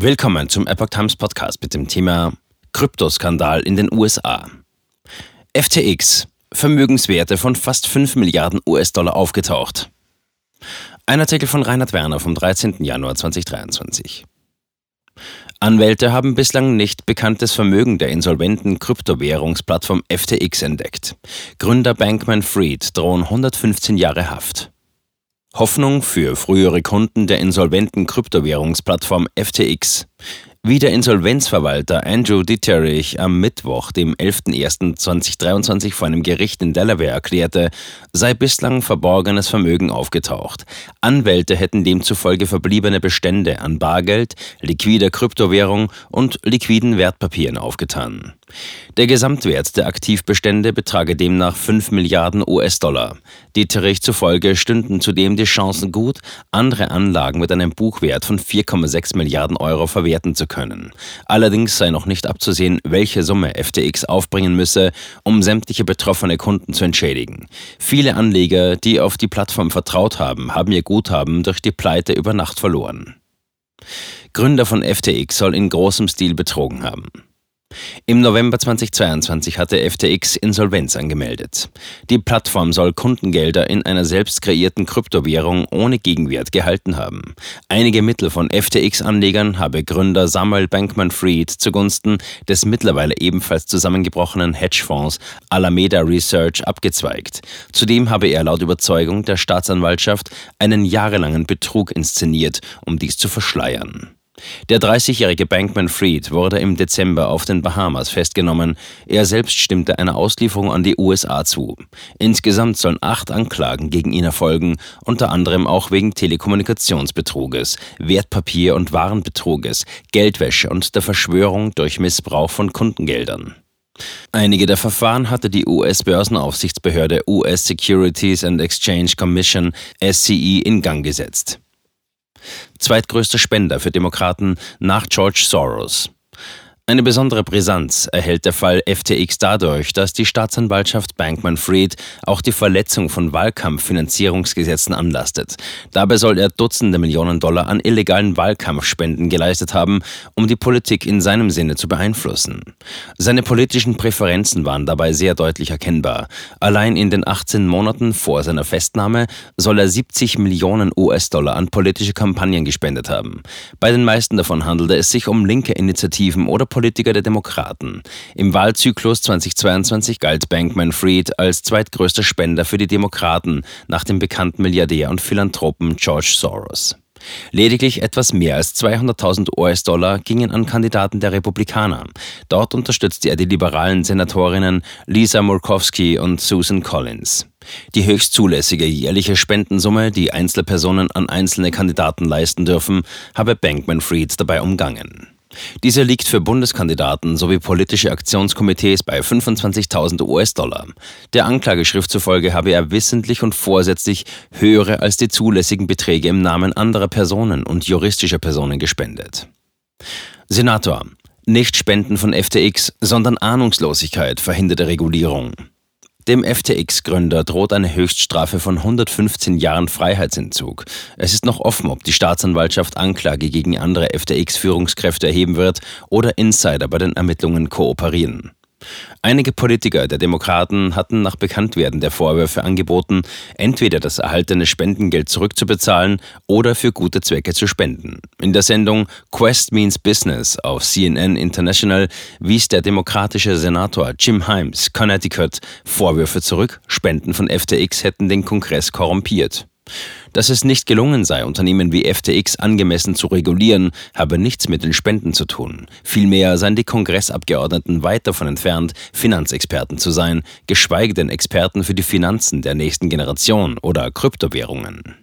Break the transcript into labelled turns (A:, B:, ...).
A: Willkommen zum Epoch Times Podcast mit dem Thema Kryptoskandal in den USA. FTX, Vermögenswerte von fast 5 Milliarden US-Dollar aufgetaucht. Ein Artikel von Reinhard Werner vom 13. Januar 2023. Anwälte haben bislang nicht bekanntes Vermögen der insolventen Kryptowährungsplattform FTX entdeckt. Gründer Bankman Fried drohen 115 Jahre Haft. Hoffnung für frühere Kunden der insolventen Kryptowährungsplattform FTX. Wie der Insolvenzverwalter Andrew Dieterich am Mittwoch, dem 11.01.2023 vor einem Gericht in Delaware erklärte, sei bislang verborgenes Vermögen aufgetaucht. Anwälte hätten demzufolge verbliebene Bestände an Bargeld, liquider Kryptowährung und liquiden Wertpapieren aufgetan. Der Gesamtwert der Aktivbestände betrage demnach 5 Milliarden US-Dollar. Dieterich zufolge stünden zudem die Chancen gut, andere Anlagen mit einem Buchwert von 4,6 Milliarden Euro verwerten zu können. Allerdings sei noch nicht abzusehen, welche Summe FTX aufbringen müsse, um sämtliche betroffene Kunden zu entschädigen. Viele Anleger, die auf die Plattform vertraut haben, haben ihr Guthaben durch die Pleite über Nacht verloren. Gründer von FTX soll in großem Stil betrogen haben. Im November 2022 hatte FTX Insolvenz angemeldet. Die Plattform soll Kundengelder in einer selbst kreierten Kryptowährung ohne Gegenwert gehalten haben. Einige Mittel von FTX-Anlegern habe Gründer Samuel Bankman-Fried zugunsten des mittlerweile ebenfalls zusammengebrochenen Hedgefonds Alameda Research abgezweigt. Zudem habe er laut Überzeugung der Staatsanwaltschaft einen jahrelangen Betrug inszeniert, um dies zu verschleiern. Der 30-jährige Bankman Fried wurde im Dezember auf den Bahamas festgenommen. Er selbst stimmte einer Auslieferung an die USA zu. Insgesamt sollen acht Anklagen gegen ihn erfolgen, unter anderem auch wegen Telekommunikationsbetruges, Wertpapier- und Warenbetruges, Geldwäsche und der Verschwörung durch Missbrauch von Kundengeldern. Einige der Verfahren hatte die US-Börsenaufsichtsbehörde US Securities and Exchange Commission SCE in Gang gesetzt zweitgrößter Spender für Demokraten nach George Soros. Eine besondere Brisanz erhält der Fall FTX dadurch, dass die Staatsanwaltschaft Bankman-Fried auch die Verletzung von Wahlkampffinanzierungsgesetzen anlastet. Dabei soll er Dutzende Millionen Dollar an illegalen Wahlkampfspenden geleistet haben, um die Politik in seinem Sinne zu beeinflussen. Seine politischen Präferenzen waren dabei sehr deutlich erkennbar. Allein in den 18 Monaten vor seiner Festnahme soll er 70 Millionen US-Dollar an politische Kampagnen gespendet haben. Bei den meisten davon handelte es sich um linke Initiativen oder Politiker der Demokraten. Im Wahlzyklus 2022 galt Bankman Fried als zweitgrößter Spender für die Demokraten nach dem bekannten Milliardär und Philanthropen George Soros. Lediglich etwas mehr als 200.000 US-Dollar gingen an Kandidaten der Republikaner. Dort unterstützte er die liberalen Senatorinnen Lisa Murkowski und Susan Collins. Die höchst zulässige jährliche Spendensumme, die Einzelpersonen an einzelne Kandidaten leisten dürfen, habe Bankman Fried dabei umgangen. Diese liegt für Bundeskandidaten sowie politische Aktionskomitees bei 25.000 US-Dollar. Der Anklageschrift zufolge habe er wissentlich und vorsätzlich höhere als die zulässigen Beträge im Namen anderer Personen und juristischer Personen gespendet. Senator. Nicht Spenden von FTX, sondern Ahnungslosigkeit verhinderte Regulierung. Dem FTX-Gründer droht eine Höchststrafe von 115 Jahren Freiheitsentzug. Es ist noch offen, ob die Staatsanwaltschaft Anklage gegen andere FTX-Führungskräfte erheben wird oder Insider bei den Ermittlungen kooperieren. Einige Politiker der Demokraten hatten nach Bekanntwerden der Vorwürfe angeboten, entweder das erhaltene Spendengeld zurückzubezahlen oder für gute Zwecke zu spenden. In der Sendung Quest Means Business auf CNN International wies der demokratische Senator Jim Himes, Connecticut, Vorwürfe zurück, Spenden von FTX hätten den Kongress korrumpiert. Dass es nicht gelungen sei, Unternehmen wie FTX angemessen zu regulieren, habe nichts mit den Spenden zu tun. Vielmehr seien die Kongressabgeordneten weit davon entfernt, Finanzexperten zu sein, geschweige denn Experten für die Finanzen der nächsten Generation oder Kryptowährungen.